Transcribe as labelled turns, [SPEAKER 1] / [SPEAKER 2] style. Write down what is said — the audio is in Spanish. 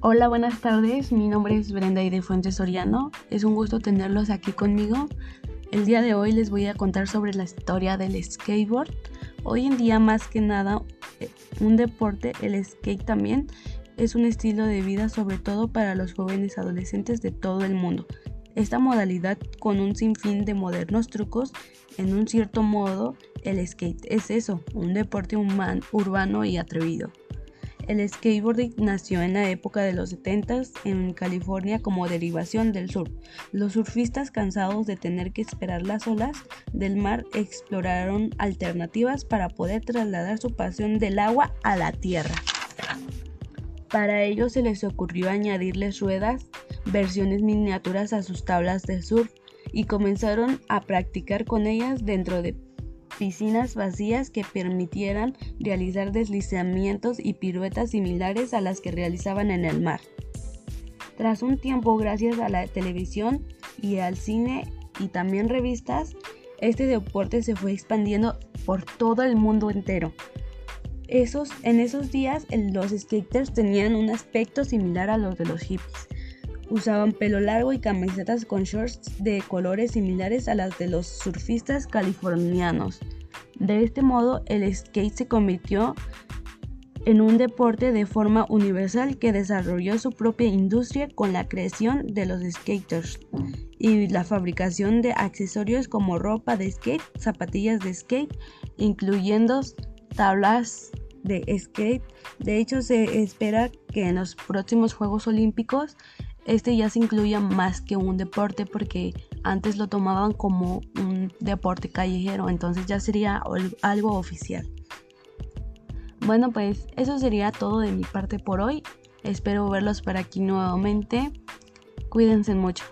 [SPEAKER 1] Hola, buenas tardes. Mi nombre es Brenda y de Fuentes Soriano. Es un gusto tenerlos aquí conmigo. El día de hoy les voy a contar sobre la historia del skateboard. Hoy en día, más que nada, eh, un deporte, el skate también, es un estilo de vida sobre todo para los jóvenes adolescentes de todo el mundo. Esta modalidad con un sinfín de modernos trucos, en un cierto modo, el skate es eso, un deporte urbano y atrevido. El skateboarding nació en la época de los 70 en California como derivación del surf. Los surfistas cansados de tener que esperar las olas del mar exploraron alternativas para poder trasladar su pasión del agua a la tierra. Para ello se les ocurrió añadirles ruedas, versiones miniaturas a sus tablas de surf y comenzaron a practicar con ellas dentro de piscinas vacías que permitieran realizar deslizamientos y piruetas similares a las que realizaban en el mar. Tras un tiempo, gracias a la televisión y al cine y también revistas, este deporte se fue expandiendo por todo el mundo entero. Esos, en esos días los skaters tenían un aspecto similar a los de los hippies. Usaban pelo largo y camisetas con shorts de colores similares a las de los surfistas californianos. De este modo, el skate se convirtió en un deporte de forma universal que desarrolló su propia industria con la creación de los skaters y la fabricación de accesorios como ropa de skate, zapatillas de skate, incluyendo tablas de skate. De hecho, se espera que en los próximos Juegos Olímpicos este ya se incluya más que un deporte porque antes lo tomaban como deporte callejero, entonces ya sería algo oficial. Bueno, pues eso sería todo de mi parte por hoy. Espero verlos por aquí nuevamente. Cuídense mucho.